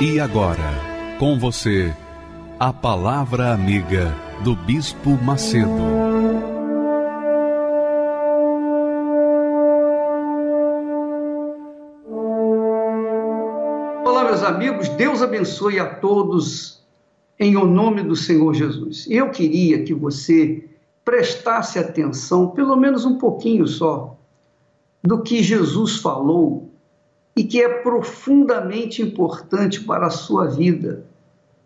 E agora, com você, a Palavra Amiga do Bispo Macedo. Olá, meus amigos, Deus abençoe a todos em o nome do Senhor Jesus. Eu queria que você prestasse atenção, pelo menos um pouquinho só, do que Jesus falou e que é profundamente importante para a sua vida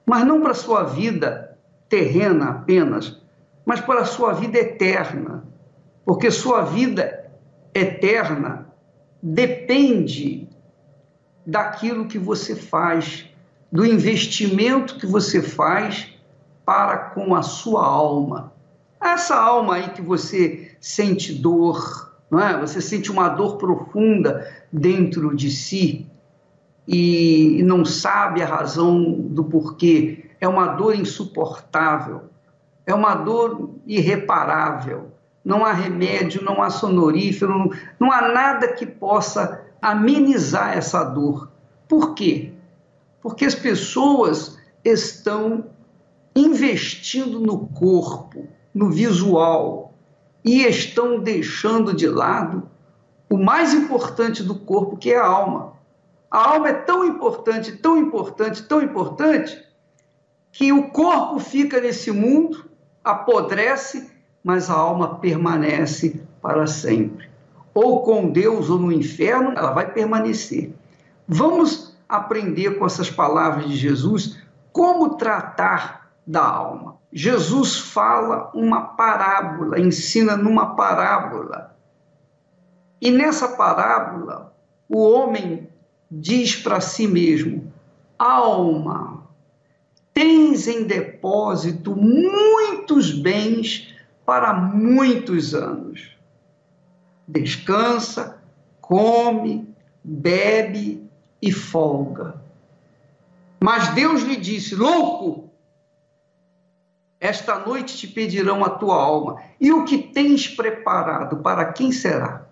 mas não para a sua vida terrena apenas, mas para a sua vida eterna, porque sua vida eterna depende daquilo que você faz, do investimento que você faz para com a sua alma. Essa alma aí que você sente dor, não é? Você sente uma dor profunda dentro de si, e não sabe a razão do porquê. É uma dor insuportável, é uma dor irreparável. Não há remédio, não há sonorífero, não, não há nada que possa amenizar essa dor. Por quê? Porque as pessoas estão investindo no corpo, no visual, e estão deixando de lado o mais importante do corpo, que é a alma. A alma é tão importante, tão importante, tão importante, que o corpo fica nesse mundo, apodrece, mas a alma permanece para sempre. Ou com Deus ou no inferno, ela vai permanecer. Vamos aprender com essas palavras de Jesus como tratar da alma. Jesus fala uma parábola, ensina numa parábola. E nessa parábola, o homem diz para si mesmo: Alma, tens em depósito muitos bens para muitos anos. Descansa, come, bebe e folga. Mas Deus lhe disse: Louco, esta noite te pedirão a tua alma, e o que tens preparado, para quem será?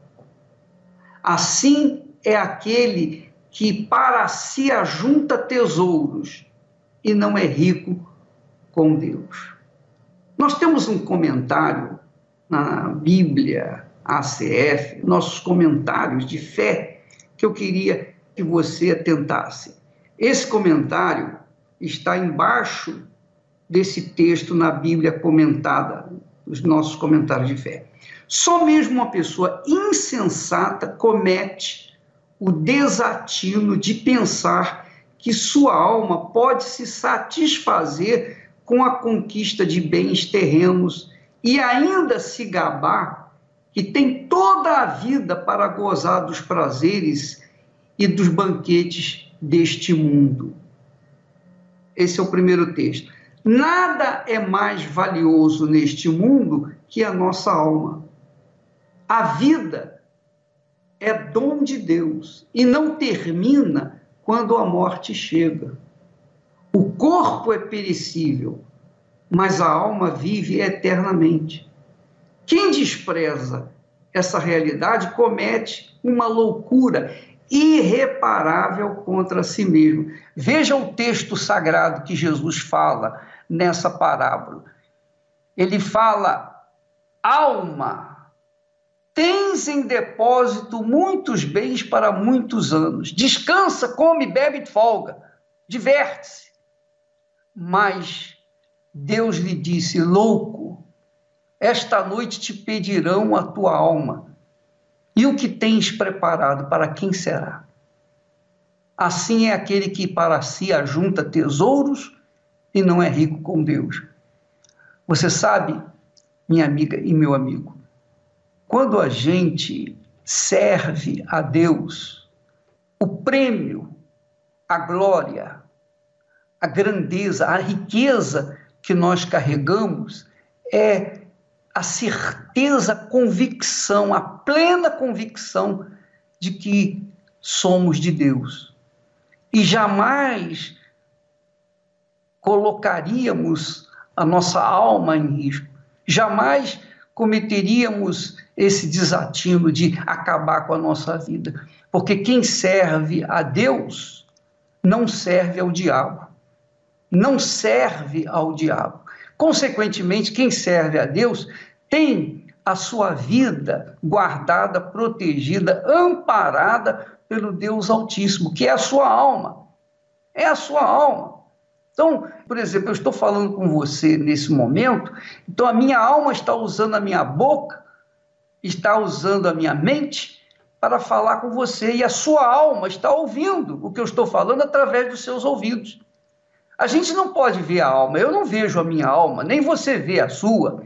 Assim é aquele que para si ajunta tesouros e não é rico com Deus. Nós temos um comentário na Bíblia, ACF, nossos comentários de fé, que eu queria que você atentasse. Esse comentário está embaixo desse texto na Bíblia comentada, os nossos comentários de fé. Só mesmo uma pessoa insensata comete o desatino de pensar que sua alma pode se satisfazer com a conquista de bens terrenos e ainda se gabar que tem toda a vida para gozar dos prazeres e dos banquetes deste mundo. Esse é o primeiro texto. Nada é mais valioso neste mundo que a nossa alma. A vida é dom de Deus e não termina quando a morte chega. O corpo é perecível, mas a alma vive eternamente. Quem despreza essa realidade comete uma loucura irreparável contra si mesmo. Veja o texto sagrado que Jesus fala nessa parábola. Ele fala: alma Tens em depósito muitos bens para muitos anos. Descansa, come, bebe e folga. Diverte-se. Mas Deus lhe disse: Louco, esta noite te pedirão a tua alma. E o que tens preparado, para quem será? Assim é aquele que para si ajunta tesouros e não é rico com Deus. Você sabe, minha amiga e meu amigo, quando a gente serve a Deus, o prêmio, a glória, a grandeza, a riqueza que nós carregamos é a certeza, a convicção, a plena convicção de que somos de Deus. E jamais colocaríamos a nossa alma em risco, jamais cometeríamos esse desatino de acabar com a nossa vida. Porque quem serve a Deus não serve ao diabo. Não serve ao diabo. Consequentemente, quem serve a Deus tem a sua vida guardada, protegida, amparada pelo Deus Altíssimo, que é a sua alma. É a sua alma. Então, por exemplo, eu estou falando com você nesse momento, então a minha alma está usando a minha boca, está usando a minha mente para falar com você, e a sua alma está ouvindo o que eu estou falando através dos seus ouvidos. A gente não pode ver a alma, eu não vejo a minha alma, nem você vê a sua.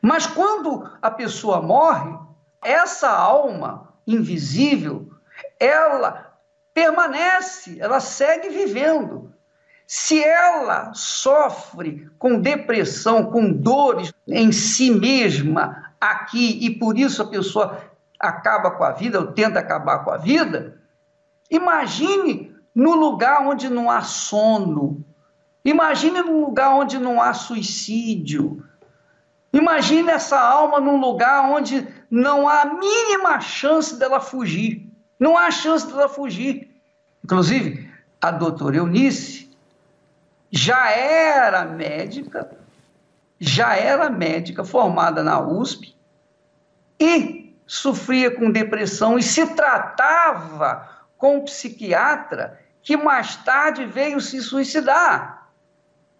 Mas quando a pessoa morre, essa alma invisível, ela permanece, ela segue vivendo. Se ela sofre com depressão, com dores em si mesma aqui, e por isso a pessoa acaba com a vida, ou tenta acabar com a vida, imagine no lugar onde não há sono, imagine num lugar onde não há suicídio, imagine essa alma num lugar onde não há a mínima chance dela fugir, não há chance dela fugir. Inclusive, a doutora Eunice, já era médica, já era médica formada na USP e sofria com depressão e se tratava com um psiquiatra que mais tarde veio se suicidar.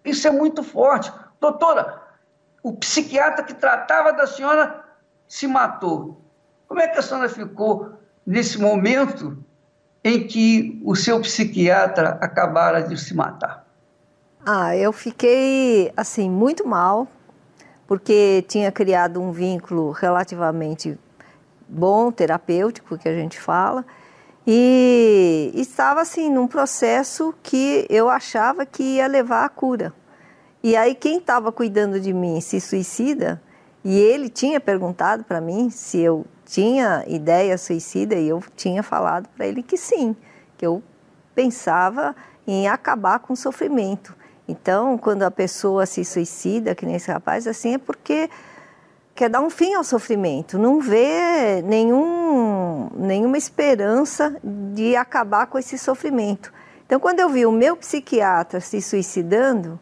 Isso é muito forte. Doutora, o psiquiatra que tratava da senhora se matou. Como é que a senhora ficou nesse momento em que o seu psiquiatra acabara de se matar? Ah, eu fiquei assim muito mal, porque tinha criado um vínculo relativamente bom, terapêutico, que a gente fala, e estava assim num processo que eu achava que ia levar à cura. E aí quem estava cuidando de mim se suicida, e ele tinha perguntado para mim se eu tinha ideia suicida e eu tinha falado para ele que sim, que eu pensava em acabar com o sofrimento. Então, quando a pessoa se suicida, que nem esse rapaz, assim, é porque quer dar um fim ao sofrimento, não vê nenhum, nenhuma esperança de acabar com esse sofrimento. Então, quando eu vi o meu psiquiatra se suicidando,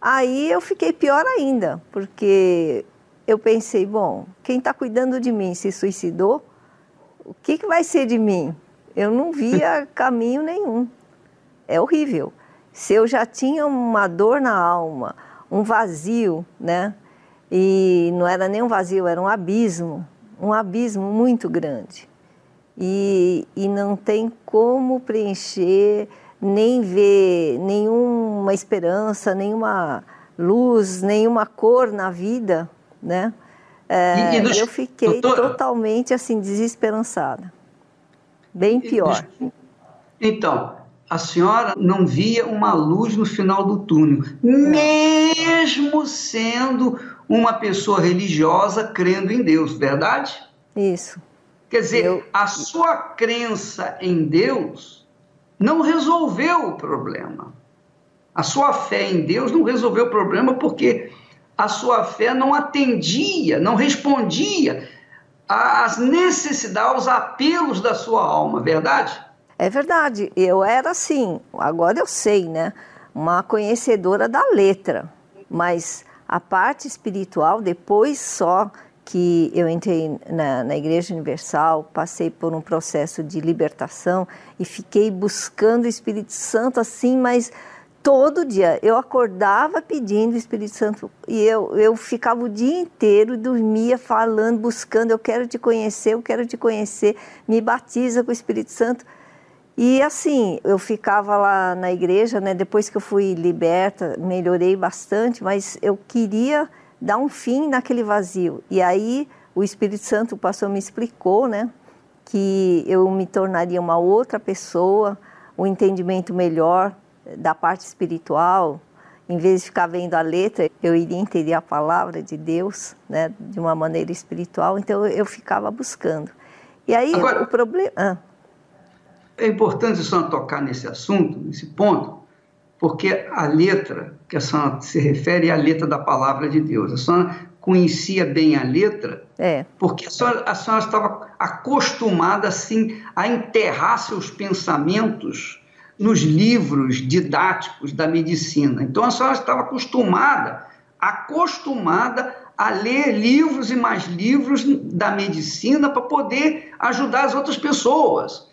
aí eu fiquei pior ainda, porque eu pensei, bom, quem está cuidando de mim se suicidou, o que, que vai ser de mim? Eu não via caminho nenhum. É horrível se eu já tinha uma dor na alma, um vazio, né? E não era nem um vazio, era um abismo, um abismo muito grande. E, e não tem como preencher, nem ver nenhuma esperança, nenhuma luz, nenhuma cor na vida, né? É, e, e eu fiquei doutora, totalmente assim desesperançada, bem pior. Então, a senhora não via uma luz no final do túnel, mesmo sendo uma pessoa religiosa crendo em Deus, verdade? Isso. Quer dizer, Eu... a sua crença em Deus não resolveu o problema. A sua fé em Deus não resolveu o problema porque a sua fé não atendia, não respondia às necessidades, aos apelos da sua alma, verdade? É verdade, eu era assim, agora eu sei, né? Uma conhecedora da letra, mas a parte espiritual, depois só que eu entrei na, na, Igreja Universal, passei por um processo de libertação e fiquei buscando o Espírito Santo assim, mas todo dia eu acordava pedindo o Espírito Santo e eu, eu ficava o dia inteiro, dormia falando, buscando, eu quero te conhecer, eu quero te conhecer, me batiza com o Espírito Santo. E assim, eu ficava lá na igreja, né? Depois que eu fui liberta, melhorei bastante, mas eu queria dar um fim naquele vazio. E aí o Espírito Santo, o pastor me explicou, né? que eu me tornaria uma outra pessoa, um entendimento melhor da parte espiritual. Em vez de ficar vendo a letra, eu iria entender a palavra de Deus, né, de uma maneira espiritual. Então eu ficava buscando. E aí Agora, o problema. Ah. É importante só tocar nesse assunto, nesse ponto, porque a letra que a senhora se refere é a letra da palavra de Deus. A senhora conhecia bem a letra, é. porque a senhora, a senhora estava acostumada assim a enterrar seus pensamentos nos livros didáticos da medicina. Então a senhora estava acostumada, acostumada a ler livros e mais livros da medicina para poder ajudar as outras pessoas,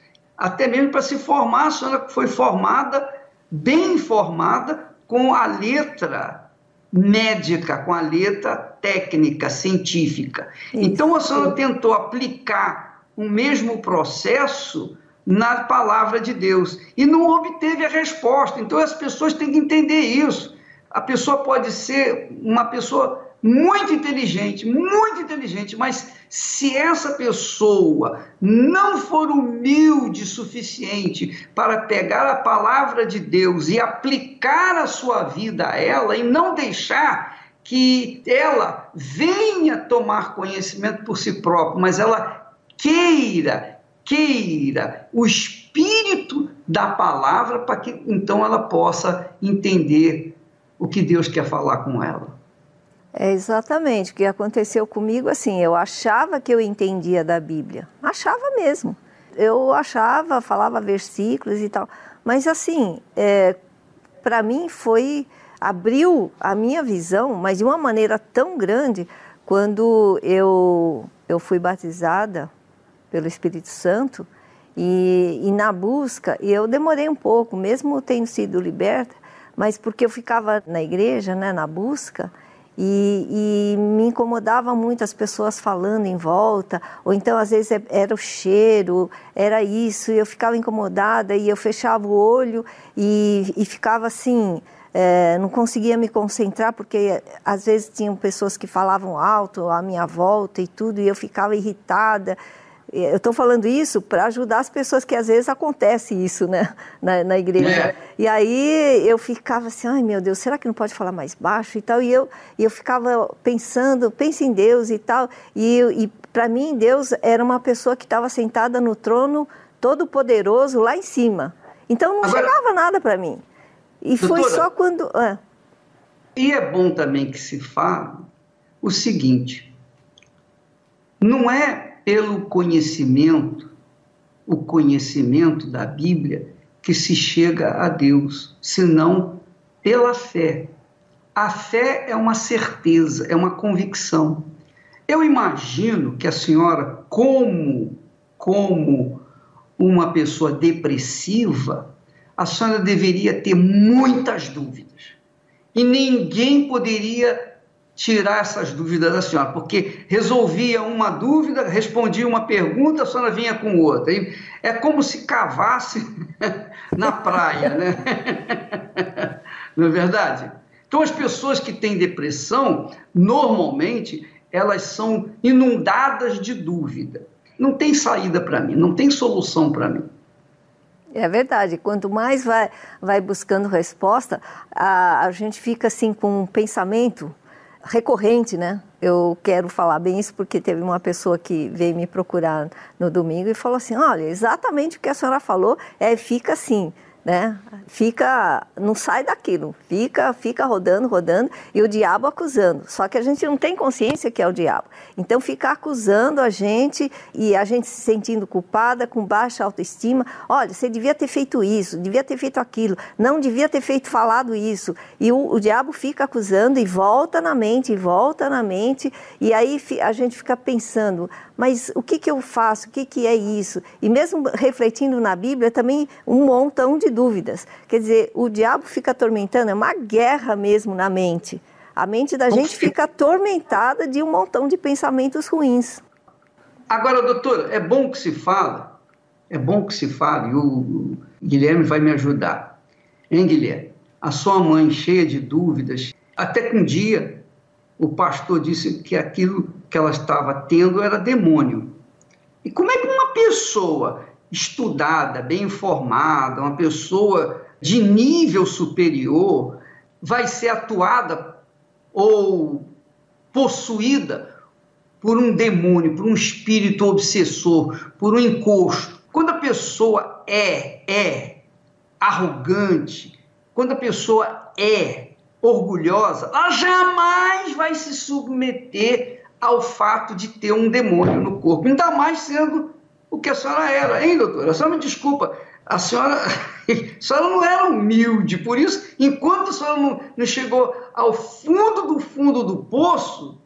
até mesmo para se formar. A senhora foi formada, bem informada, com a letra médica, com a letra técnica, científica. Isso. Então a senhora tentou aplicar o mesmo processo na palavra de Deus e não obteve a resposta. Então as pessoas têm que entender isso. A pessoa pode ser uma pessoa muito inteligente, muito inteligente, mas se essa pessoa não for humilde suficiente para pegar a palavra de Deus e aplicar a sua vida a ela e não deixar que ela venha tomar conhecimento por si própria, mas ela queira, queira o espírito da palavra para que então ela possa entender o que Deus quer falar com ela. É exatamente o que aconteceu comigo. Assim, eu achava que eu entendia da Bíblia, achava mesmo. Eu achava, falava versículos e tal, mas assim, é, para mim foi abriu a minha visão, mas de uma maneira tão grande quando eu eu fui batizada pelo Espírito Santo e, e na busca e eu demorei um pouco, mesmo tendo sido liberta, mas porque eu ficava na igreja, né, na busca e, e, me incomodava muito as pessoas falando em volta, ou então às vezes é, era o cheiro, era isso, e eu ficava incomodada e eu fechava o olho e, e ficava assim, é, não conseguia me concentrar porque às vezes tinham pessoas que falavam alto à minha volta e tudo, e eu ficava irritada. Eu estou falando isso para ajudar as pessoas que às vezes acontece isso, né, na, na igreja. É. E aí eu ficava assim, ai meu Deus, será que não pode falar mais baixo e tal? E eu, e eu ficava pensando, pense em Deus e tal. E, e para mim Deus era uma pessoa que estava sentada no trono todo poderoso lá em cima. Então não Agora, chegava nada para mim. E doutora, foi só quando. É. E é bom também que se fale o seguinte: não é pelo conhecimento, o conhecimento da Bíblia, que se chega a Deus, senão pela fé. A fé é uma certeza, é uma convicção. Eu imagino que a senhora, como, como uma pessoa depressiva, a senhora deveria ter muitas dúvidas. E ninguém poderia tirar essas dúvidas da senhora, porque resolvia uma dúvida, respondia uma pergunta, a senhora vinha com outra. E é como se cavasse na praia, né? Não é verdade? Então, as pessoas que têm depressão, normalmente, elas são inundadas de dúvida. Não tem saída para mim, não tem solução para mim. É verdade. Quanto mais vai, vai buscando resposta, a, a gente fica assim com um pensamento recorrente, né? Eu quero falar bem isso porque teve uma pessoa que veio me procurar no domingo e falou assim: olha, exatamente o que a senhora falou é fica assim né? Fica, não sai daquilo, fica, fica rodando, rodando e o diabo acusando. Só que a gente não tem consciência que é o diabo. Então fica acusando a gente e a gente se sentindo culpada, com baixa autoestima. Olha, você devia ter feito isso, devia ter feito aquilo, não devia ter feito falado isso. E o, o diabo fica acusando e volta na mente, e volta na mente e aí a gente fica pensando, mas o que, que eu faço? O que, que é isso? E mesmo refletindo na Bíblia, também um montão de dúvidas. Quer dizer, o diabo fica atormentando, é uma guerra mesmo na mente. A mente da gente fica atormentada de um montão de pensamentos ruins. Agora, doutor, é bom que se fala, é bom que se fale, e o Guilherme vai me ajudar. Hein, Guilherme? A sua mãe cheia de dúvidas, até que um dia o pastor disse que aquilo que ela estava tendo era demônio. E como é que uma pessoa estudada, bem informada, uma pessoa de nível superior, vai ser atuada ou possuída por um demônio, por um espírito obsessor, por um encosto. Quando a pessoa é, é arrogante, quando a pessoa é orgulhosa, ela jamais vai se submeter ao fato de ter um demônio no corpo, ainda mais sendo o que a senhora era, hein, doutora? A senhora me desculpa, a senhora, a senhora não era humilde, por isso, enquanto a senhora não, não chegou ao fundo do fundo do poço,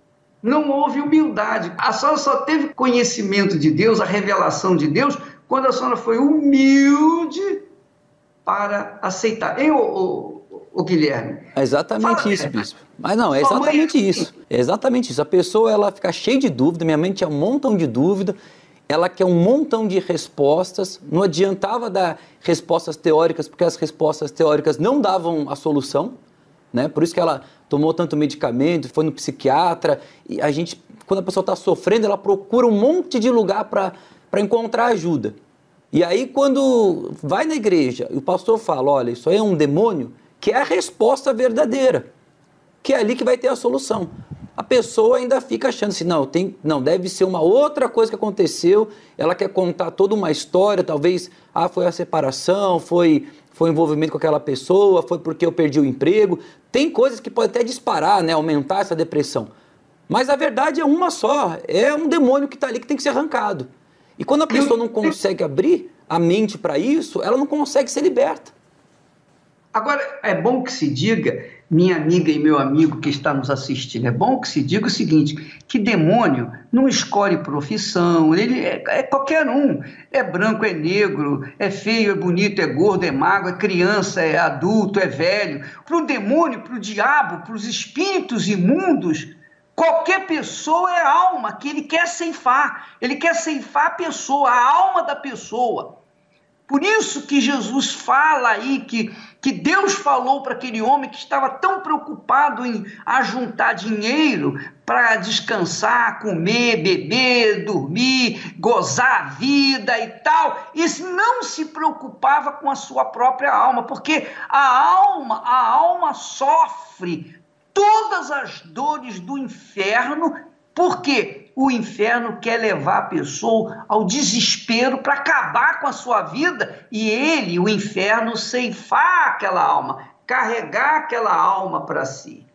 não houve humildade. A senhora só teve conhecimento de Deus, a revelação de Deus, quando a senhora foi humilde para aceitar. Hein, ô Guilherme? É exatamente Fala, isso, bispo. Mas não, é exatamente isso. É exatamente isso. A pessoa ela fica cheia de dúvida, minha mente é um montão de dúvida, ela quer um montão de respostas, não adiantava dar respostas teóricas, porque as respostas teóricas não davam a solução, né? Por isso que ela tomou tanto medicamento, foi no psiquiatra, e a gente, quando a pessoa está sofrendo, ela procura um monte de lugar para encontrar ajuda. E aí, quando vai na igreja e o pastor fala: olha, isso aí é um demônio, que é a resposta verdadeira, que é ali que vai ter a solução a pessoa ainda fica achando assim, não, tem, não, deve ser uma outra coisa que aconteceu, ela quer contar toda uma história, talvez, ah, foi a separação, foi, foi o envolvimento com aquela pessoa, foi porque eu perdi o emprego. Tem coisas que podem até disparar, né, aumentar essa depressão. Mas a verdade é uma só, é um demônio que está ali que tem que ser arrancado. E quando a pessoa não consegue abrir a mente para isso, ela não consegue ser liberta. Agora, é bom que se diga minha amiga e meu amigo que está nos assistindo, é bom que se diga o seguinte: que demônio não escolhe profissão, ele é, é, qualquer um. É branco, é negro, é feio, é bonito, é gordo, é magro, é criança, é adulto, é velho. Para o demônio, para o diabo, para os espíritos imundos, qualquer pessoa é alma que ele quer ceifar. Ele quer ceifar a pessoa, a alma da pessoa. Por isso que Jesus fala aí que, que Deus falou para aquele homem que estava tão preocupado em ajuntar dinheiro para descansar, comer, beber, dormir, gozar a vida e tal, e não se preocupava com a sua própria alma, porque a alma, a alma sofre todas as dores do inferno, porque o inferno quer levar a pessoa ao desespero para acabar com a sua vida e ele, o inferno, ceifar aquela alma, carregar aquela alma para si.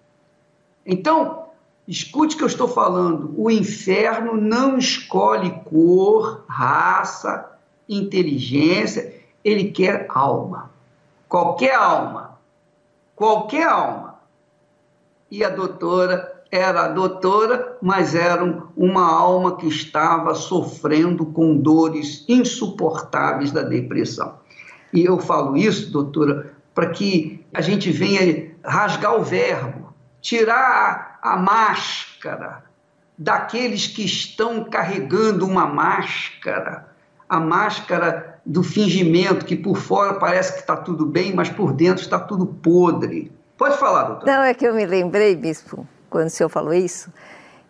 Então, escute o que eu estou falando: o inferno não escolhe cor, raça, inteligência, ele quer alma. Qualquer alma. Qualquer alma. E a doutora era doutora, mas era uma alma que estava sofrendo com dores insuportáveis da depressão. E eu falo isso, doutora, para que a gente venha rasgar o verbo, tirar a, máscara daqueles que estão carregando uma máscara, a máscara do fingimento, que por fora parece que está tudo bem, mas por dentro está tudo podre. Pode falar, doutora. Não, é que eu me lembrei, bispo, quando o senhor falou isso,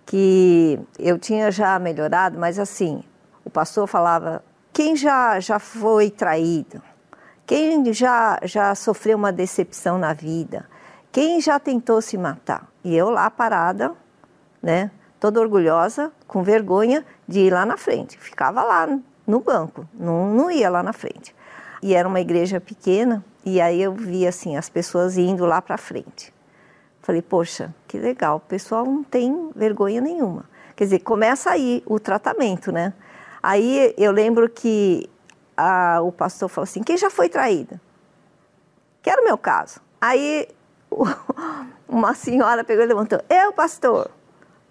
que eu tinha já melhorado, mas assim, o pastor falava: quem já, já foi traído? Quem já, já sofreu uma decepção na vida? Quem já tentou se matar? E eu lá parada, né, toda orgulhosa, com vergonha de ir lá na frente. Ficava lá no banco, não, não ia lá na frente. E era uma igreja pequena, e aí eu via assim as pessoas indo lá para frente. Falei, poxa, que legal, o pessoal não tem vergonha nenhuma. Quer dizer, começa aí o tratamento, né? Aí eu lembro que a, o pastor falou assim: quem já foi traída? Que era o meu caso. Aí o, uma senhora pegou e levantou: eu, pastor.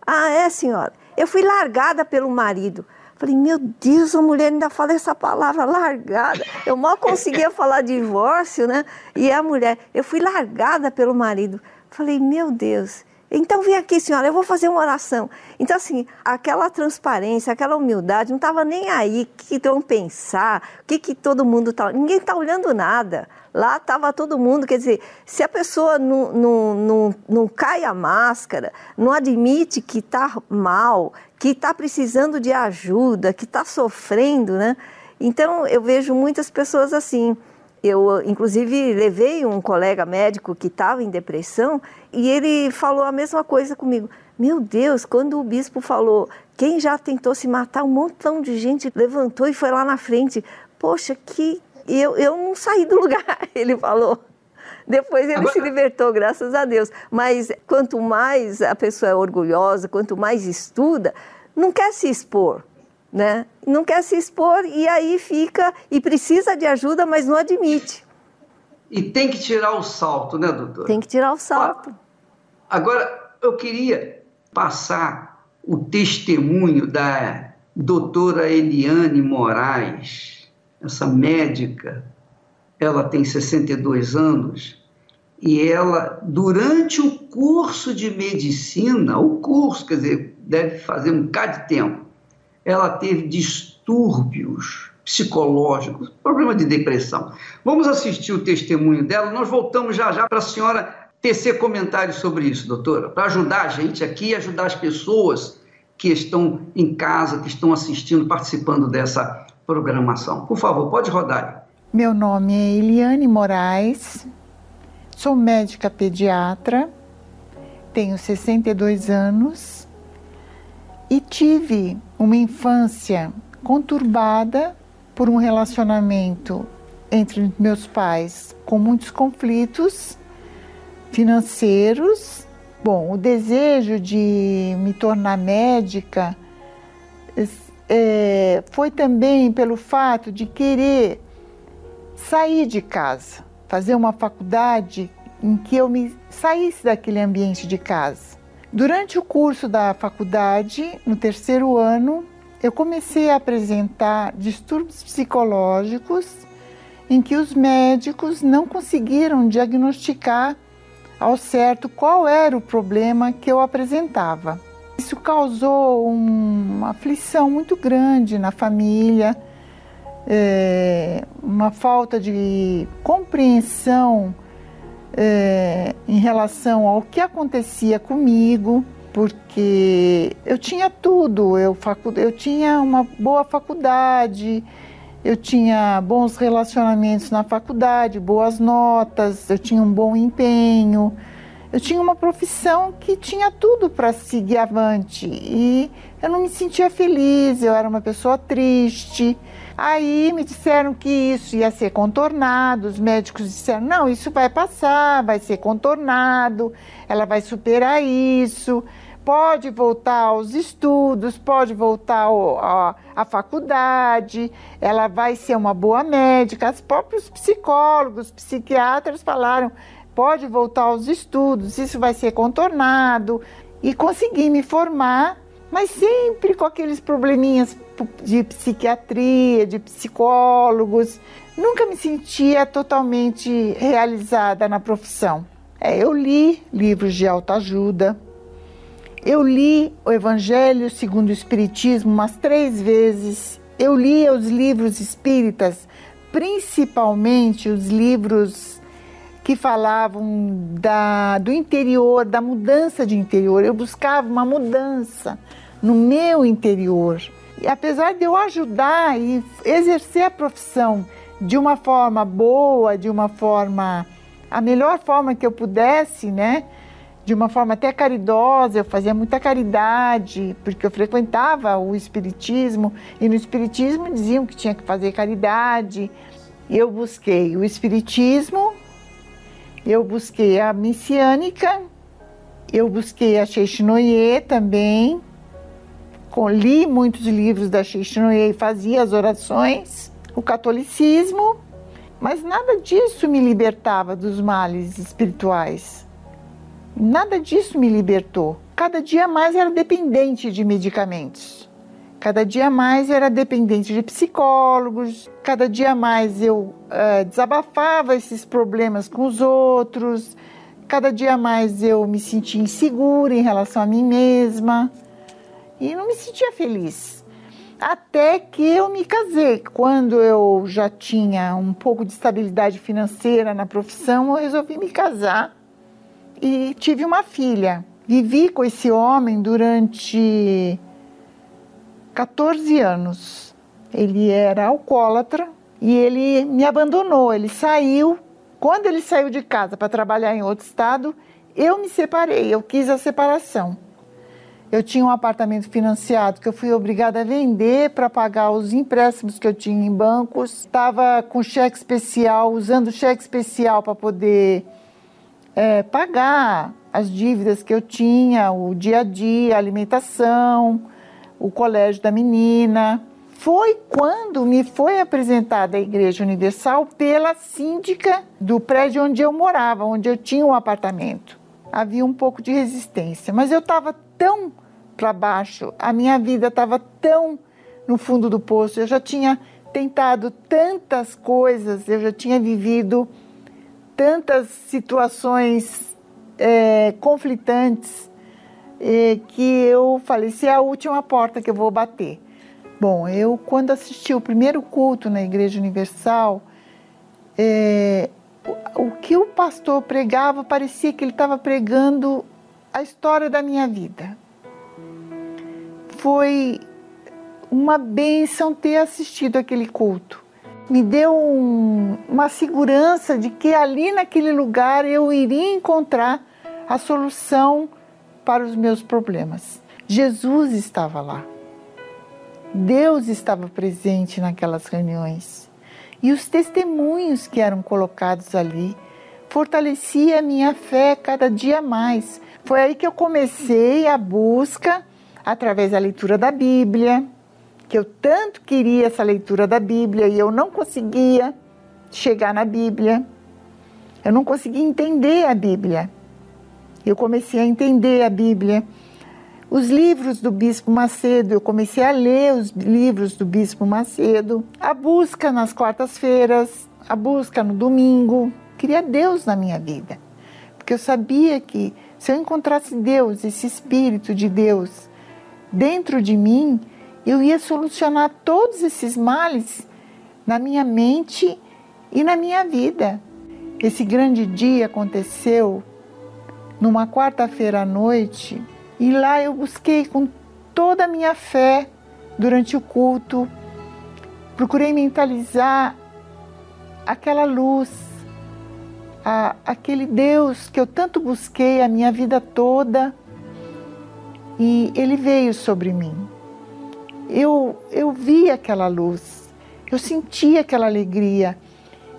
Ah, é, senhora. Eu fui largada pelo marido. Falei, meu Deus, a mulher ainda fala essa palavra largada. Eu mal conseguia falar divórcio, né? E a mulher, eu fui largada pelo marido. Falei, meu Deus. Então vem aqui, senhora, eu vou fazer uma oração. Então, assim, aquela transparência, aquela humildade, não estava nem aí o que vão pensar, o que, que todo mundo está. Ninguém está olhando nada. Lá estava todo mundo, quer dizer, se a pessoa não, não, não, não cai a máscara, não admite que está mal, que está precisando de ajuda, que está sofrendo, né? Então eu vejo muitas pessoas assim. Eu, inclusive, levei um colega médico que estava em depressão e ele falou a mesma coisa comigo. Meu Deus, quando o bispo falou, quem já tentou se matar, um montão de gente levantou e foi lá na frente. Poxa, que eu, eu não saí do lugar, ele falou. Depois ele Agora... se libertou, graças a Deus. Mas quanto mais a pessoa é orgulhosa, quanto mais estuda, não quer se expor né? Não quer se expor e aí fica e precisa de ajuda, mas não admite. E tem que tirar o salto, né, doutor? Tem que tirar o salto. Agora, eu queria passar o testemunho da doutora Eliane Moraes, essa médica. Ela tem 62 anos e ela, durante o curso de medicina, o curso, quer dizer, deve fazer um bocado de tempo, ela teve distúrbios psicológicos, problema de depressão. Vamos assistir o testemunho dela, nós voltamos já já para a senhora tecer comentários sobre isso, doutora, para ajudar a gente aqui e ajudar as pessoas que estão em casa, que estão assistindo, participando dessa programação. Por favor, pode rodar. Meu nome é Eliane Moraes, sou médica pediatra, tenho 62 anos e tive uma infância conturbada por um relacionamento entre meus pais com muitos conflitos financeiros. Bom, o desejo de me tornar médica é, foi também pelo fato de querer sair de casa, fazer uma faculdade em que eu me saísse daquele ambiente de casa. Durante o curso da faculdade, no terceiro ano, eu comecei a apresentar distúrbios psicológicos em que os médicos não conseguiram diagnosticar ao certo qual era o problema que eu apresentava. Isso causou uma aflição muito grande na família, é, uma falta de compreensão é, em relação ao que acontecia comigo, porque eu tinha tudo, eu, facu eu tinha uma boa faculdade, eu tinha bons relacionamentos na faculdade, boas notas, eu tinha um bom empenho, eu tinha uma profissão que tinha tudo para seguir avante e eu não me sentia feliz, eu era uma pessoa triste. Aí me disseram que isso ia ser contornado, os médicos disseram: não, isso vai passar, vai ser contornado, ela vai superar isso, pode voltar aos estudos, pode voltar à faculdade, ela vai ser uma boa médica. Os próprios psicólogos, psiquiatras falaram: pode voltar aos estudos, isso vai ser contornado. E consegui me formar, mas sempre com aqueles probleminhas de psiquiatria, de psicólogos. Nunca me sentia totalmente realizada na profissão. É, eu li livros de autoajuda, eu li o Evangelho segundo o Espiritismo umas três vezes, eu li os livros espíritas, principalmente os livros que falavam da, do interior, da mudança de interior. Eu buscava uma mudança no meu interior. E apesar de eu ajudar e exercer a profissão de uma forma boa, de uma forma, a melhor forma que eu pudesse, né? De uma forma até caridosa, eu fazia muita caridade, porque eu frequentava o Espiritismo, e no Espiritismo diziam que tinha que fazer caridade. Eu busquei o Espiritismo, eu busquei a Messiânica, eu busquei a Sheshinoye também, li muitos livros da Shishnoye e fazia as orações, o catolicismo, mas nada disso me libertava dos males espirituais. Nada disso me libertou. Cada dia mais era dependente de medicamentos. Cada dia mais era dependente de psicólogos. Cada dia mais eu uh, desabafava esses problemas com os outros. cada dia mais eu me sentia insegura em relação a mim mesma e não me sentia feliz. Até que eu me casei. Quando eu já tinha um pouco de estabilidade financeira na profissão, eu resolvi me casar e tive uma filha. Vivi com esse homem durante 14 anos. Ele era alcoólatra e ele me abandonou. Ele saiu. Quando ele saiu de casa para trabalhar em outro estado, eu me separei. Eu quis a separação. Eu tinha um apartamento financiado que eu fui obrigada a vender para pagar os empréstimos que eu tinha em bancos. Estava com cheque especial, usando cheque especial para poder é, pagar as dívidas que eu tinha, o dia a dia, a alimentação, o colégio da menina. Foi quando me foi apresentada a Igreja Universal pela síndica do prédio onde eu morava, onde eu tinha um apartamento. Havia um pouco de resistência, mas eu estava tão para baixo, a minha vida estava tão no fundo do poço, eu já tinha tentado tantas coisas, eu já tinha vivido tantas situações é, conflitantes é, que eu falei: se é a última porta que eu vou bater. Bom, eu, quando assisti o primeiro culto na Igreja Universal, é, o, o que o pastor pregava parecia que ele estava pregando a história da minha vida. Foi uma bênção ter assistido aquele culto me deu um, uma segurança de que ali naquele lugar eu iria encontrar a solução para os meus problemas. Jesus estava lá. Deus estava presente naquelas reuniões. E os testemunhos que eram colocados ali fortalecia a minha fé cada dia mais. Foi aí que eu comecei a busca através da leitura da Bíblia, que eu tanto queria essa leitura da Bíblia e eu não conseguia chegar na Bíblia. Eu não conseguia entender a Bíblia. Eu comecei a entender a Bíblia. Os livros do Bispo Macedo, eu comecei a ler os livros do Bispo Macedo. A busca nas quartas-feiras, a busca no domingo. Queria Deus na minha vida. Porque eu sabia que se eu encontrasse Deus, esse Espírito de Deus, dentro de mim, eu ia solucionar todos esses males na minha mente e na minha vida. Esse grande dia aconteceu numa quarta-feira à noite e lá eu busquei com toda a minha fé durante o culto, procurei mentalizar aquela luz, a, aquele Deus que eu tanto busquei a minha vida toda e ele veio sobre mim. Eu, eu vi aquela luz, eu senti aquela alegria,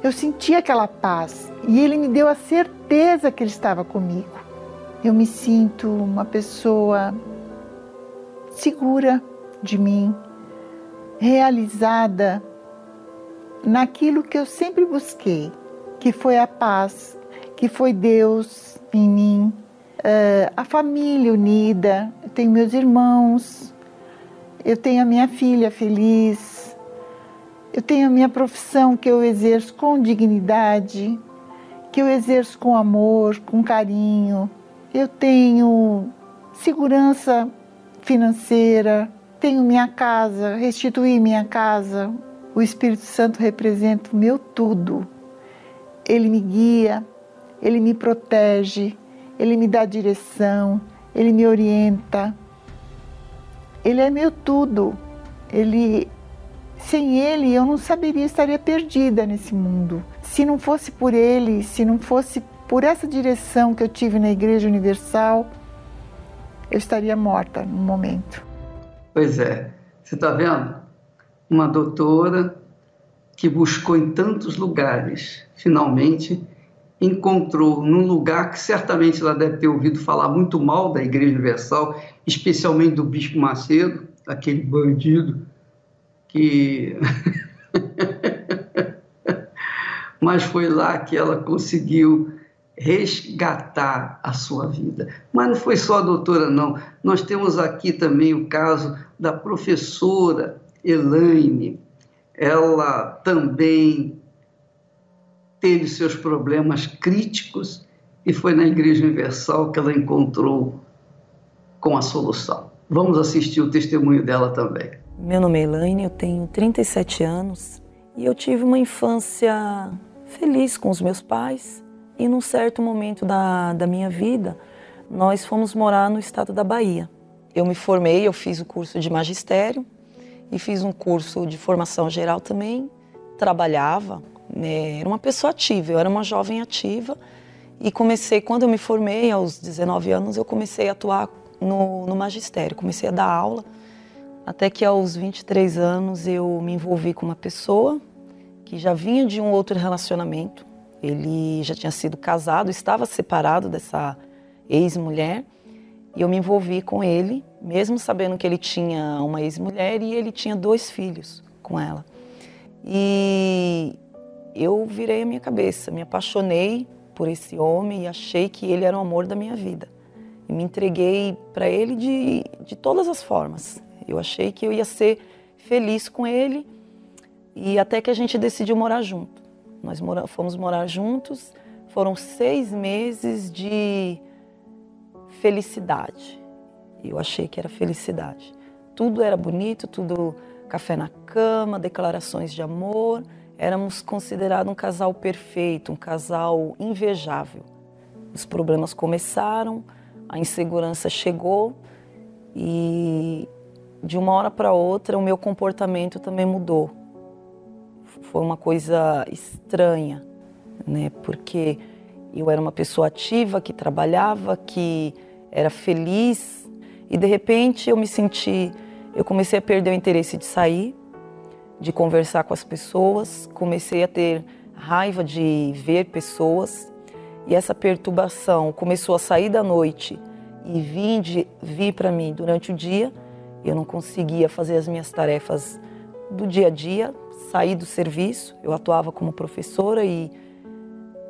eu senti aquela paz. E ele me deu a certeza que ele estava comigo. Eu me sinto uma pessoa segura de mim, realizada naquilo que eu sempre busquei, que foi a paz, que foi Deus em mim, eh, a família unida, eu tenho meus irmãos, eu tenho a minha filha feliz, eu tenho a minha profissão que eu exerço com dignidade, que eu exerço com amor, com carinho, eu tenho segurança financeira, tenho minha casa, restituir minha casa. O Espírito Santo representa o meu tudo. Ele me guia, ele me protege, ele me dá direção, ele me orienta. Ele é meu tudo. Ele sem ele eu não saberia, estaria perdida nesse mundo. Se não fosse por ele, se não fosse por essa direção que eu tive na Igreja Universal, eu estaria morta no momento. Pois é, você está vendo? Uma doutora que buscou em tantos lugares, finalmente encontrou num lugar que certamente ela deve ter ouvido falar muito mal da Igreja Universal, especialmente do Bispo Macedo, aquele bandido que. Mas foi lá que ela conseguiu resgatar a sua vida. Mas não foi só a doutora, não. Nós temos aqui também o caso da professora Elaine. Ela também teve seus problemas críticos e foi na Igreja Universal que ela encontrou com a solução. Vamos assistir o testemunho dela também. Meu nome é Elaine, eu tenho 37 anos e eu tive uma infância feliz com os meus pais. E num certo momento da, da minha vida, nós fomos morar no estado da Bahia. Eu me formei, eu fiz o curso de magistério e fiz um curso de formação geral também. Trabalhava, era uma pessoa ativa, eu era uma jovem ativa e comecei, quando eu me formei, aos 19 anos, eu comecei a atuar no, no magistério, comecei a dar aula, até que aos 23 anos eu me envolvi com uma pessoa que já vinha de um outro relacionamento, ele já tinha sido casado, estava separado dessa ex-mulher, e eu me envolvi com ele, mesmo sabendo que ele tinha uma ex-mulher e ele tinha dois filhos com ela. E eu virei a minha cabeça, me apaixonei por esse homem e achei que ele era o amor da minha vida. E me entreguei para ele de, de todas as formas. Eu achei que eu ia ser feliz com ele e até que a gente decidiu morar junto. Nós mora, fomos morar juntos, foram seis meses de felicidade. Eu achei que era felicidade. Tudo era bonito, tudo café na cama, declarações de amor éramos considerados um casal perfeito, um casal invejável. Os problemas começaram, a insegurança chegou e de uma hora para outra o meu comportamento também mudou. Foi uma coisa estranha, né? Porque eu era uma pessoa ativa, que trabalhava, que era feliz e de repente eu me senti, eu comecei a perder o interesse de sair, de conversar com as pessoas, comecei a ter raiva de ver pessoas e essa perturbação começou a sair da noite e vir, de, vir para mim durante o dia. Eu não conseguia fazer as minhas tarefas do dia a dia, sair do serviço. Eu atuava como professora e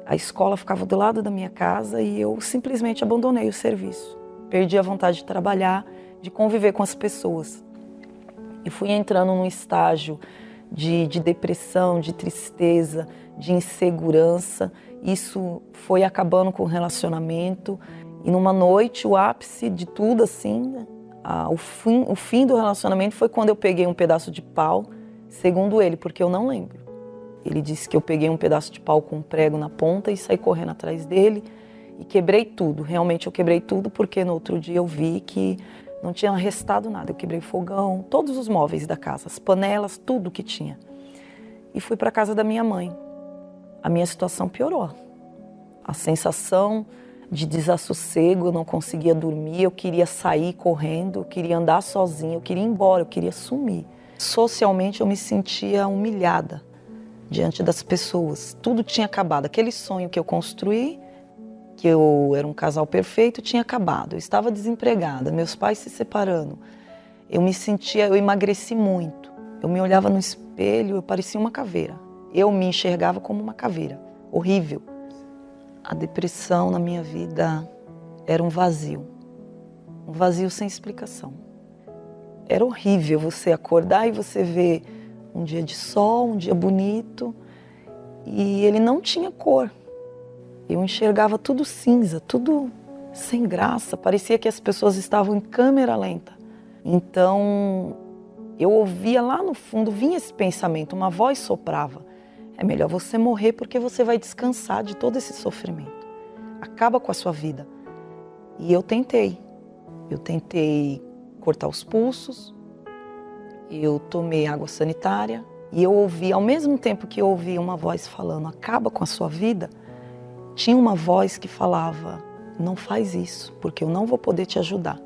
a escola ficava do lado da minha casa e eu simplesmente abandonei o serviço. Perdi a vontade de trabalhar, de conviver com as pessoas. E fui entrando num estágio de, de depressão, de tristeza, de insegurança. Isso foi acabando com o relacionamento. E numa noite, o ápice de tudo, assim, a, o, fim, o fim do relacionamento foi quando eu peguei um pedaço de pau, segundo ele, porque eu não lembro. Ele disse que eu peguei um pedaço de pau com um prego na ponta e saí correndo atrás dele e quebrei tudo. Realmente eu quebrei tudo porque no outro dia eu vi que não tinha restado nada. Eu quebrei fogão, todos os móveis da casa, as panelas, tudo que tinha. E fui para a casa da minha mãe. A minha situação piorou. A sensação de desassossego, eu não conseguia dormir, eu queria sair correndo, eu queria andar sozinha, eu queria ir embora, eu queria sumir. Socialmente eu me sentia humilhada diante das pessoas. Tudo tinha acabado. Aquele sonho que eu construí que eu era um casal perfeito tinha acabado. Eu estava desempregada, meus pais se separando. Eu me sentia, eu emagreci muito. Eu me olhava no espelho, eu parecia uma caveira. Eu me enxergava como uma caveira. Horrível. A depressão na minha vida era um vazio. Um vazio sem explicação. Era horrível você acordar e você ver um dia de sol, um dia bonito, e ele não tinha cor. Eu enxergava tudo cinza, tudo sem graça, parecia que as pessoas estavam em câmera lenta. Então, eu ouvia lá no fundo, vinha esse pensamento, uma voz soprava: é melhor você morrer porque você vai descansar de todo esse sofrimento. Acaba com a sua vida. E eu tentei. Eu tentei cortar os pulsos, eu tomei água sanitária e eu ouvi, ao mesmo tempo que eu ouvia uma voz falando: acaba com a sua vida tinha uma voz que falava: não faz isso, porque eu não vou poder te ajudar.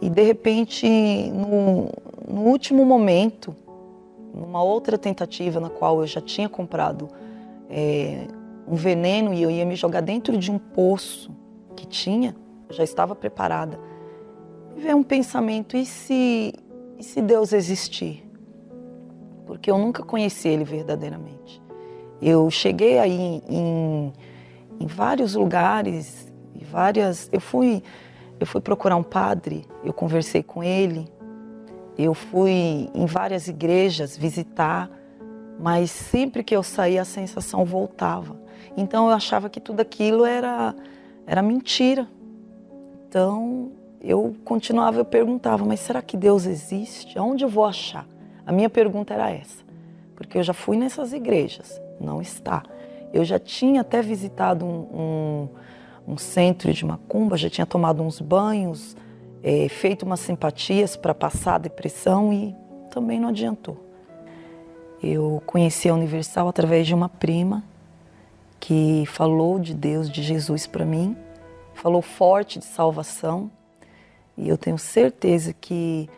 E de repente, no, no último momento, numa outra tentativa na qual eu já tinha comprado é, um veneno e eu ia me jogar dentro de um poço que tinha, eu já estava preparada. E veio um pensamento: e se, e se Deus existir? Porque eu nunca conheci Ele verdadeiramente. Eu cheguei aí em, em vários lugares, várias. Eu fui, eu fui procurar um padre, eu conversei com ele, eu fui em várias igrejas visitar, mas sempre que eu saía a sensação voltava. Então eu achava que tudo aquilo era, era mentira. Então eu continuava, eu perguntava, mas será que Deus existe? Aonde eu vou achar? A minha pergunta era essa, porque eu já fui nessas igrejas, não está. Eu já tinha até visitado um, um, um centro de macumba, já tinha tomado uns banhos, é, feito umas simpatias para passar a depressão e também não adiantou. Eu conheci a Universal através de uma prima que falou de Deus, de Jesus para mim, falou forte de salvação. E eu tenho certeza que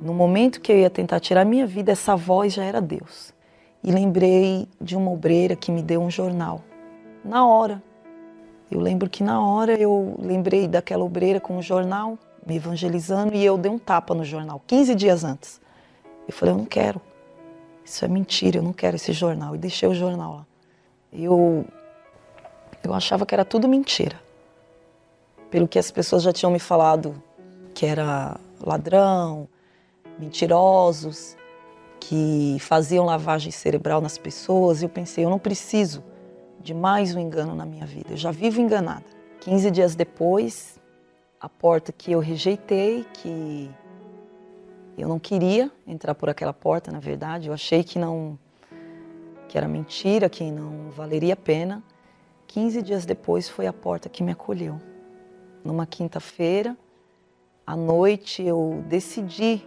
no momento que eu ia tentar tirar minha vida, essa voz já era Deus. E lembrei de uma obreira que me deu um jornal. Na hora. Eu lembro que na hora eu lembrei daquela obreira com um jornal, me evangelizando, e eu dei um tapa no jornal, 15 dias antes. Eu falei, eu não quero. Isso é mentira, eu não quero esse jornal. E deixei o jornal lá. Eu, eu achava que era tudo mentira. Pelo que as pessoas já tinham me falado, que era ladrão, mentirosos, que faziam lavagem cerebral nas pessoas. Eu pensei, eu não preciso de mais um engano na minha vida. Eu já vivo enganada. 15 dias depois, a porta que eu rejeitei, que eu não queria entrar por aquela porta, na verdade. Eu achei que não que era mentira, que não valeria a pena. 15 dias depois foi a porta que me acolheu. Numa quinta-feira, à noite, eu decidi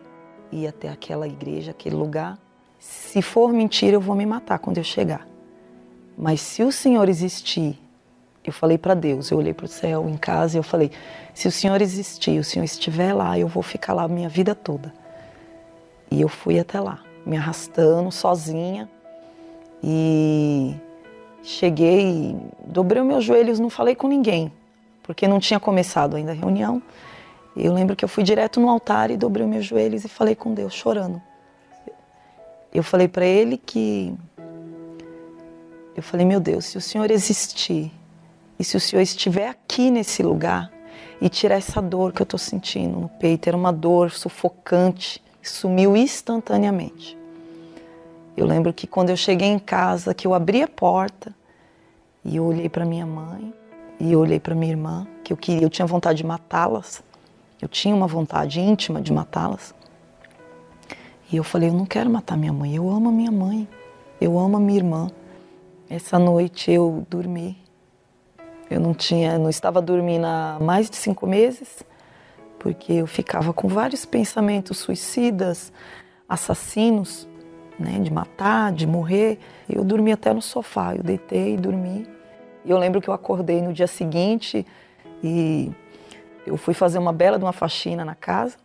ir até aquela igreja, aquele lugar. Se for mentira, eu vou me matar quando eu chegar. Mas se o Senhor existir, eu falei para Deus, eu olhei para o céu em casa e eu falei: se o Senhor existir, o Senhor estiver lá, eu vou ficar lá a minha vida toda. E eu fui até lá, me arrastando sozinha. E cheguei, dobrei os meus joelhos, não falei com ninguém, porque não tinha começado ainda a reunião. Eu lembro que eu fui direto no altar e dobrei meus joelhos e falei com Deus, chorando. Eu falei para ele que. Eu falei, meu Deus, se o Senhor existir e se o Senhor estiver aqui nesse lugar e tirar essa dor que eu estou sentindo no peito, era uma dor sufocante, sumiu instantaneamente. Eu lembro que quando eu cheguei em casa, que eu abri a porta e eu olhei para minha mãe e eu olhei para minha irmã, que eu queria, eu tinha vontade de matá-las. Eu tinha uma vontade íntima de matá-las. E eu falei, eu não quero matar minha mãe, eu amo a minha mãe, eu amo a minha irmã. Essa noite eu dormi. Eu não tinha, não estava dormindo há mais de cinco meses porque eu ficava com vários pensamentos suicidas, assassinos, né, de matar, de morrer. Eu dormi até no sofá, eu deitei e dormi. Eu lembro que eu acordei no dia seguinte e eu fui fazer uma bela de uma faxina na casa,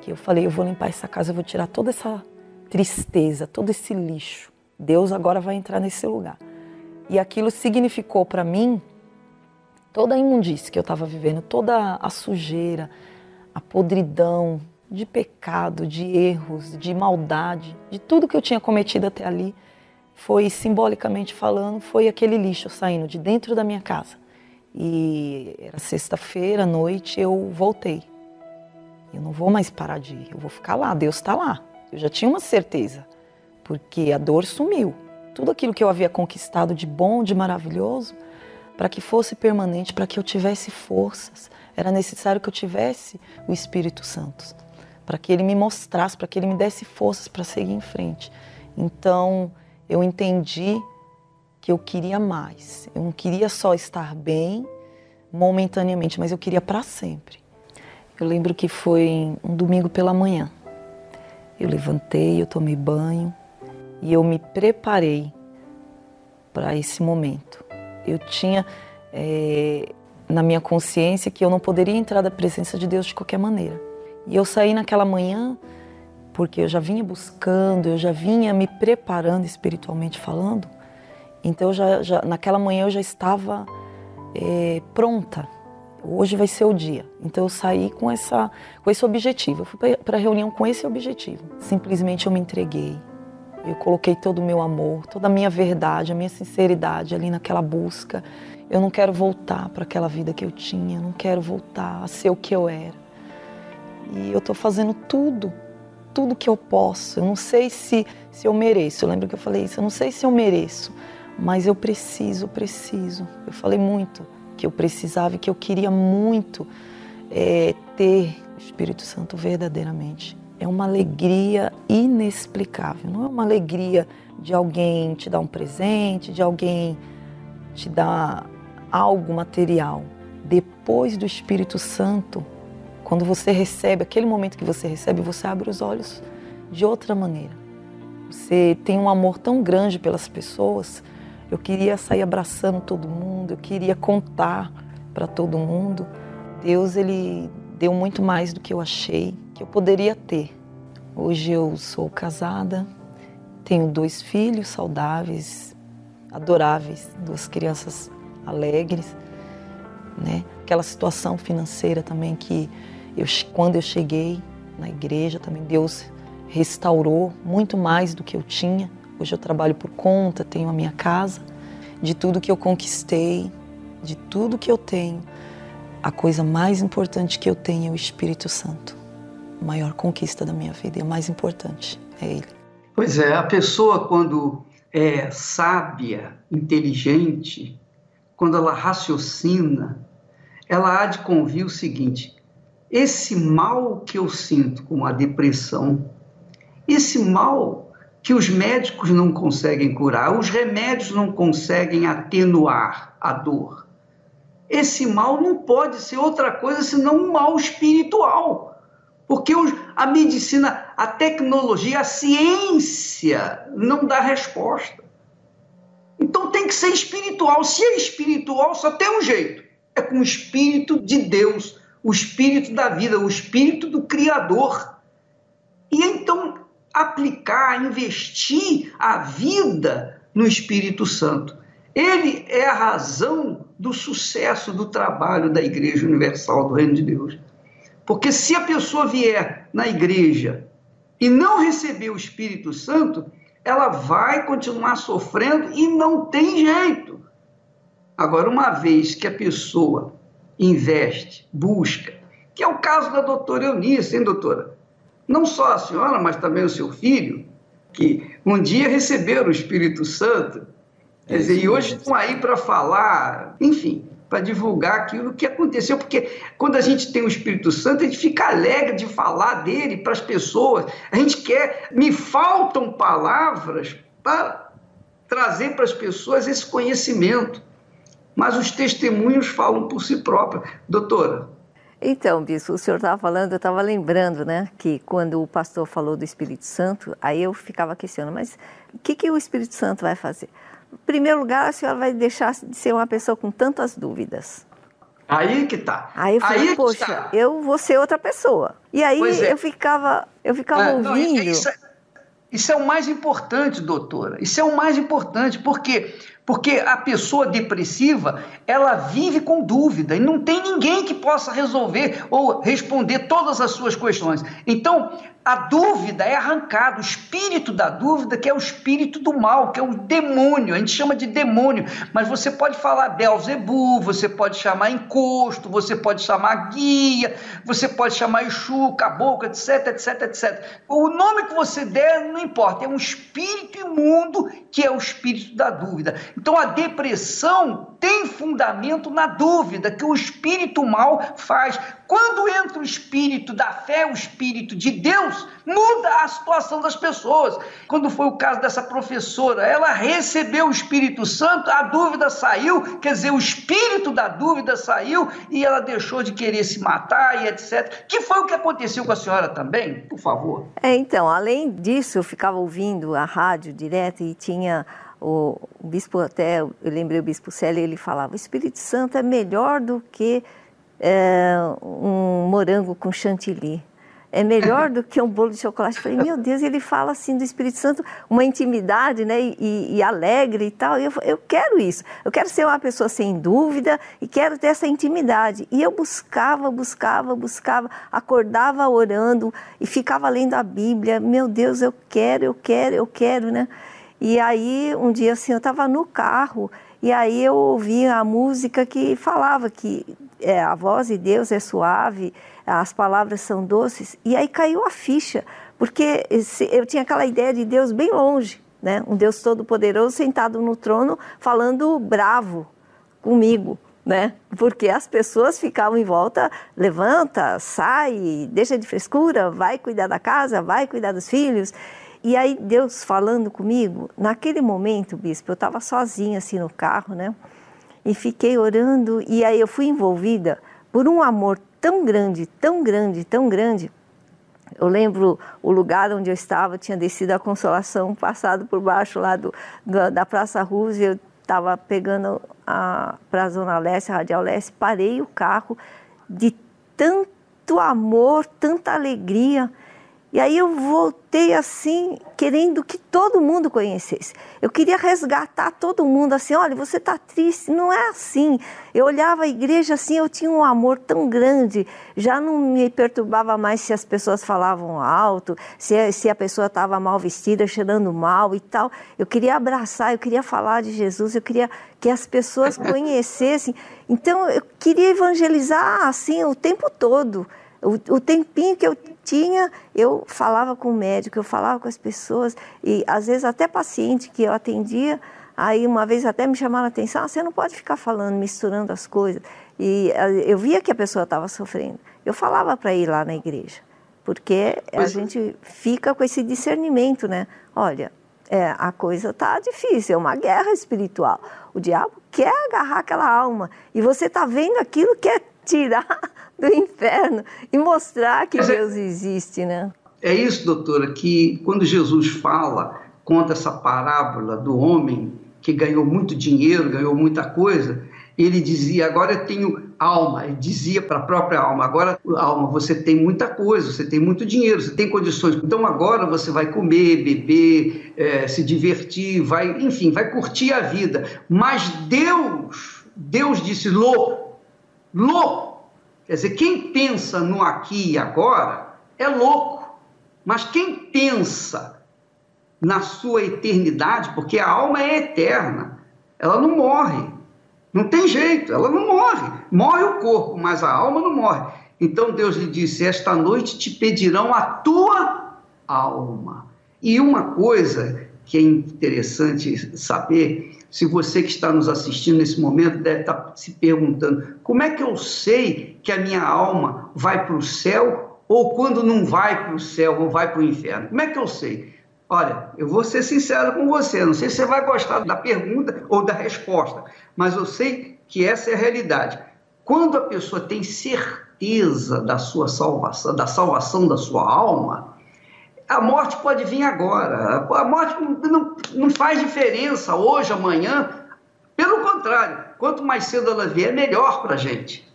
que eu falei, eu vou limpar essa casa, eu vou tirar toda essa tristeza, todo esse lixo. Deus agora vai entrar nesse lugar. E aquilo significou para mim toda a imundície que eu estava vivendo, toda a sujeira, a podridão de pecado, de erros, de maldade, de tudo que eu tinha cometido até ali, foi simbolicamente falando, foi aquele lixo saindo de dentro da minha casa. E era sexta-feira à noite, eu voltei. Eu não vou mais parar de ir, eu vou ficar lá, Deus está lá. Eu já tinha uma certeza, porque a dor sumiu. Tudo aquilo que eu havia conquistado de bom, de maravilhoso, para que fosse permanente, para que eu tivesse forças, era necessário que eu tivesse o Espírito Santo, para que ele me mostrasse, para que ele me desse forças para seguir em frente. Então, eu entendi que eu queria mais. Eu não queria só estar bem momentaneamente, mas eu queria para sempre. Eu lembro que foi um domingo pela manhã. Eu levantei, eu tomei banho e eu me preparei para esse momento. Eu tinha é, na minha consciência que eu não poderia entrar da presença de Deus de qualquer maneira. E eu saí naquela manhã porque eu já vinha buscando, eu já vinha me preparando espiritualmente falando. Então, já, já naquela manhã eu já estava é, pronta. Hoje vai ser o dia. Então, eu saí com, essa, com esse objetivo. Eu fui para a reunião com esse objetivo. Simplesmente eu me entreguei. Eu coloquei todo o meu amor, toda a minha verdade, a minha sinceridade ali naquela busca. Eu não quero voltar para aquela vida que eu tinha, eu não quero voltar a ser o que eu era. E eu estou fazendo tudo, tudo que eu posso. Eu não sei se, se eu mereço. Eu lembro que eu falei isso, eu não sei se eu mereço, mas eu preciso, preciso. Eu falei muito que eu precisava e que eu queria muito é, ter o Espírito Santo verdadeiramente. É uma alegria inexplicável, não é uma alegria de alguém te dar um presente, de alguém te dar algo material. Depois do Espírito Santo, quando você recebe, aquele momento que você recebe, você abre os olhos de outra maneira. Você tem um amor tão grande pelas pessoas. Eu queria sair abraçando todo mundo, eu queria contar para todo mundo. Deus, ele deu muito mais do que eu achei que eu poderia ter. Hoje eu sou casada, tenho dois filhos saudáveis, adoráveis, duas crianças alegres, né? Aquela situação financeira também que eu, quando eu cheguei na igreja, também Deus restaurou muito mais do que eu tinha. Hoje eu trabalho por conta, tenho a minha casa. De tudo que eu conquistei, de tudo que eu tenho, a coisa mais importante que eu tenho é o Espírito Santo. A maior conquista da minha vida e a mais importante é Ele. Pois é, a pessoa quando é sábia, inteligente, quando ela raciocina, ela há de convir o seguinte: esse mal que eu sinto com a depressão, esse mal que os médicos não conseguem curar, os remédios não conseguem atenuar a dor. Esse mal não pode ser outra coisa senão um mal espiritual. Porque a medicina, a tecnologia, a ciência não dá resposta. Então tem que ser espiritual. Se é espiritual, só tem um jeito: é com o Espírito de Deus o espírito da vida, o espírito do Criador. E então aplicar, investir a vida no Espírito Santo. Ele é a razão do sucesso do trabalho da Igreja Universal do Reino de Deus. Porque se a pessoa vier na igreja e não receber o Espírito Santo, ela vai continuar sofrendo e não tem jeito. Agora, uma vez que a pessoa investe, busca, que é o caso da doutora Eunice, hein, doutora? Não só a senhora, mas também o seu filho, que um dia receberam o Espírito Santo, quer dizer, e hoje estão aí para falar, enfim, para divulgar aquilo que aconteceu, porque quando a gente tem o Espírito Santo, a gente fica alegre de falar dele para as pessoas, a gente quer, me faltam palavras para trazer para as pessoas esse conhecimento mas os testemunhos falam por si próprios. Doutora. Então, bispo, o senhor estava falando, eu estava lembrando, né, que quando o pastor falou do Espírito Santo, aí eu ficava questionando, mas o que, que o Espírito Santo vai fazer? Em primeiro lugar, a senhora vai deixar de ser uma pessoa com tantas dúvidas. Aí que tá. Aí eu falei, aí poxa, tá. eu vou ser outra pessoa. E aí é. eu ficava, eu ficava é, ouvindo. Não, isso, é, isso é o mais importante, doutora. Isso é o mais importante, porque porque a pessoa depressiva, ela vive com dúvida e não tem ninguém que possa resolver ou responder todas as suas questões. Então, a dúvida é arrancada, o espírito da dúvida, que é o espírito do mal, que é o demônio, a gente chama de demônio, mas você pode falar Belzebu, você pode chamar encosto, você pode chamar guia, você pode chamar Exu, caboclo, etc, etc, etc. O nome que você der não importa, é um espírito imundo que é o espírito da dúvida. Então a depressão tem fundamento na dúvida que o espírito mal faz. Quando entra o espírito da fé, o espírito de Deus, muda a situação das pessoas. Quando foi o caso dessa professora, ela recebeu o Espírito Santo, a dúvida saiu, quer dizer, o espírito da dúvida saiu e ela deixou de querer se matar e etc. Que foi o que aconteceu com a senhora também, por favor? É, então, além disso, eu ficava ouvindo a rádio direto e tinha o, o bispo até, eu lembrei o bispo Célio, ele falava, o Espírito Santo é melhor do que é, um morango com chantilly. É melhor do que um bolo de chocolate. Eu falei, meu Deus, ele fala assim do Espírito Santo, uma intimidade, né, e, e alegre e tal. E eu, eu quero isso. Eu quero ser uma pessoa sem dúvida e quero ter essa intimidade. E eu buscava, buscava, buscava, acordava orando e ficava lendo a Bíblia. Meu Deus, eu quero, eu quero, eu quero, né? E aí, um dia assim, eu estava no carro e aí eu ouvi a música que falava que é, a voz de Deus é suave, as palavras são doces. E aí caiu a ficha, porque eu tinha aquela ideia de Deus bem longe, né? Um Deus todo-poderoso sentado no trono falando bravo comigo, né? Porque as pessoas ficavam em volta, levanta, sai, deixa de frescura, vai cuidar da casa, vai cuidar dos filhos. E aí Deus falando comigo, naquele momento, bispo, eu estava sozinha assim no carro, né? E fiquei orando e aí eu fui envolvida por um amor tão grande, tão grande, tão grande. Eu lembro o lugar onde eu estava, tinha descido a Consolação, passado por baixo lá do, do da Praça Roosevelt, estava pegando para a Zona Leste, a Radial Leste, parei o carro de tanto amor, tanta alegria. E aí eu voltei assim, querendo que todo mundo conhecesse. Eu queria resgatar todo mundo assim, olha, você está triste, não é assim. Eu olhava a igreja assim, eu tinha um amor tão grande, já não me perturbava mais se as pessoas falavam alto, se, se a pessoa estava mal vestida, cheirando mal e tal. Eu queria abraçar, eu queria falar de Jesus, eu queria que as pessoas conhecessem. Então eu queria evangelizar assim o tempo todo. O, o tempinho que eu tinha, eu falava com o médico, eu falava com as pessoas, e às vezes até paciente que eu atendia, aí uma vez até me chamaram a atenção, ah, você não pode ficar falando, misturando as coisas. E eh, eu via que a pessoa estava sofrendo. Eu falava para ir lá na igreja, porque a é. gente fica com esse discernimento, né? Olha, é, a coisa está difícil, é uma guerra espiritual. O diabo quer agarrar aquela alma e você está vendo aquilo, quer tirar do inferno e mostrar que é Deus existe, né? É isso, doutora, que quando Jesus fala, conta essa parábola do homem que ganhou muito dinheiro, ganhou muita coisa, ele dizia: Agora eu tenho alma. Ele dizia para a própria alma: Agora, alma, você tem muita coisa, você tem muito dinheiro, você tem condições. Então agora você vai comer, beber, é, se divertir, vai, enfim, vai curtir a vida. Mas Deus, Deus disse: louco, louco Quer dizer, quem pensa no aqui e agora é louco, mas quem pensa na sua eternidade, porque a alma é eterna, ela não morre, não tem jeito, ela não morre. Morre o corpo, mas a alma não morre. Então Deus lhe disse: Esta noite te pedirão a tua alma. E uma coisa que é interessante saber se você que está nos assistindo nesse momento deve estar se perguntando: como é que eu sei que a minha alma vai para o céu ou quando não vai para o céu ou vai para o inferno? Como é que eu sei? Olha, eu vou ser sincero com você, não sei se você vai gostar da pergunta ou da resposta, mas eu sei que essa é a realidade. Quando a pessoa tem certeza da sua salvação, da salvação da sua alma, a morte pode vir agora. A morte não, não faz diferença hoje, amanhã. Pelo contrário, quanto mais cedo ela vier, melhor para a gente.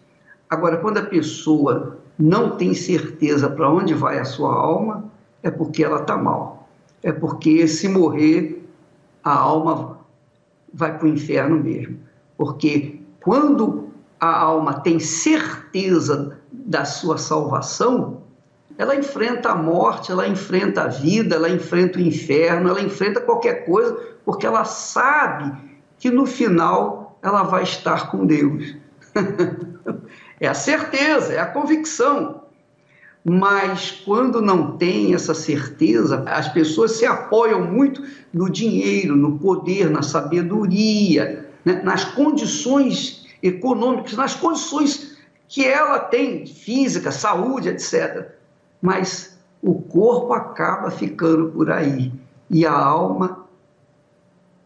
Agora, quando a pessoa não tem certeza para onde vai a sua alma, é porque ela está mal. É porque se morrer, a alma vai para o inferno mesmo. Porque quando a alma tem certeza da sua salvação, ela enfrenta a morte, ela enfrenta a vida, ela enfrenta o inferno, ela enfrenta qualquer coisa, porque ela sabe que no final ela vai estar com Deus. é a certeza, é a convicção. Mas quando não tem essa certeza, as pessoas se apoiam muito no dinheiro, no poder, na sabedoria, né? nas condições econômicas, nas condições que ela tem, física, saúde, etc mas o corpo acaba ficando por aí e a alma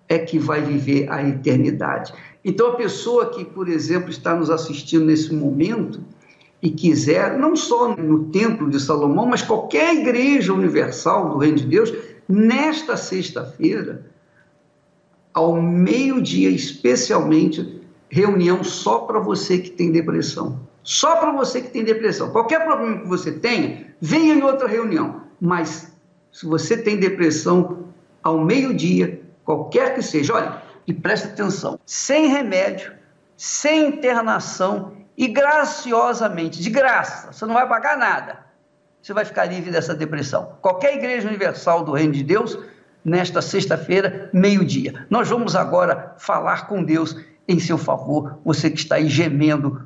é que vai viver a eternidade. Então, a pessoa que, por exemplo, está nos assistindo nesse momento e quiser, não só no Templo de Salomão, mas qualquer igreja universal do Reino de Deus, nesta sexta-feira, ao meio-dia, especialmente, reunião só para você que tem depressão. Só para você que tem depressão. Qualquer problema que você tenha, venha em outra reunião. Mas se você tem depressão ao meio-dia, qualquer que seja, olha, e preste atenção: sem remédio, sem internação e graciosamente, de graça, você não vai pagar nada. Você vai ficar livre dessa depressão. Qualquer igreja universal do Reino de Deus, nesta sexta-feira, meio-dia. Nós vamos agora falar com Deus em seu favor, você que está aí gemendo